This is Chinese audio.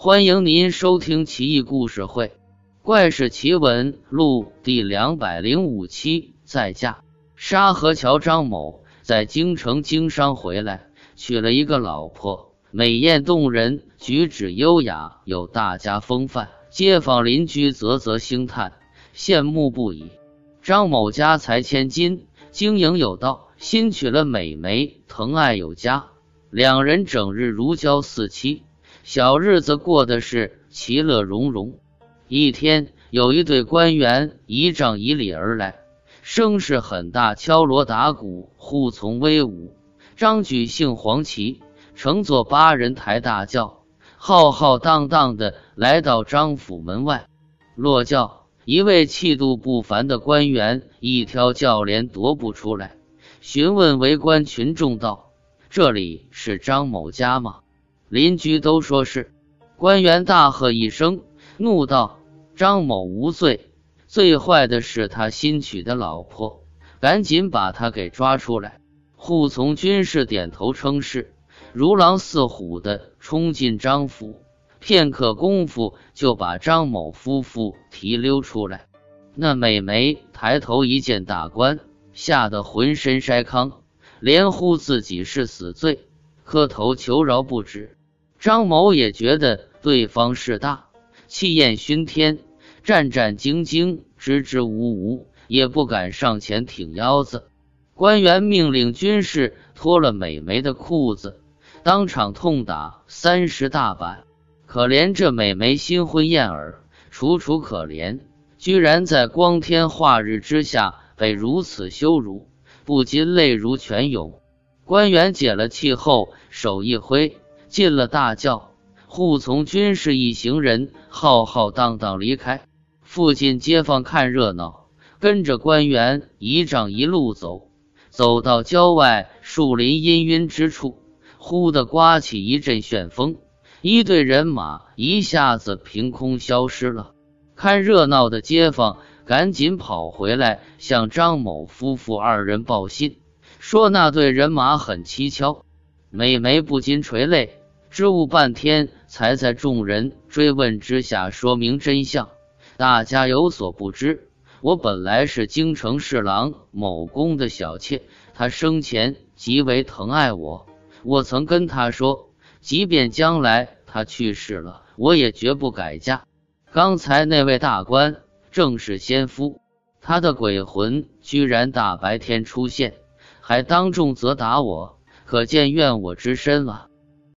欢迎您收听《奇异故事会·怪事奇闻录》第两百零五期。再嫁，沙河桥张某在京城经商回来，娶了一个老婆，美艳动人，举止优雅，有大家风范。街坊邻居啧啧兴叹，羡慕不已。张某家财千金，经营有道，新娶了美眉，疼爱有加，两人整日如胶似漆。小日子过得是其乐融融。一天，有一对官员一仗以礼而来，声势很大，敲锣打鼓，护从威武。张举姓黄旗，乘坐八人抬大轿，浩浩荡荡的来到张府门外。落轿，一位气度不凡的官员一挑轿帘踱步出来，询问围观群众道：“这里是张某家吗？”邻居都说是，官员大喝一声，怒道：“张某无罪，最坏的是他新娶的老婆，赶紧把他给抓出来！”护从军士点头称是，如狼似虎的冲进张府，片刻功夫就把张某夫妇提溜出来。那美眉抬头一见大官，吓得浑身筛糠，连呼自己是死罪，磕头求饶不止。张某也觉得对方势大，气焰熏天，战战兢兢，支支吾吾，也不敢上前挺腰子。官员命令军士脱了美眉的裤子，当场痛打三十大板。可怜这美眉新婚燕尔，楚楚可怜，居然在光天化日之下被如此羞辱，不禁泪如泉涌。官员解了气后，手一挥。进了大轿，护从军士一行人浩浩荡荡离开。附近街坊看热闹，跟着官员一丈一路走，走到郊外树林氤氲之处，忽地刮起一阵旋风，一队人马一下子凭空消失了。看热闹的街坊赶紧跑回来，向张某夫妇二人报信，说那队人马很蹊跷。美眉不禁垂泪。支吾半天，才在众人追问之下说明真相。大家有所不知，我本来是京城侍郎某公的小妾，他生前极为疼爱我。我曾跟他说，即便将来他去世了，我也绝不改嫁。刚才那位大官正是先夫，他的鬼魂居然大白天出现，还当众责打我，可见怨我之深了。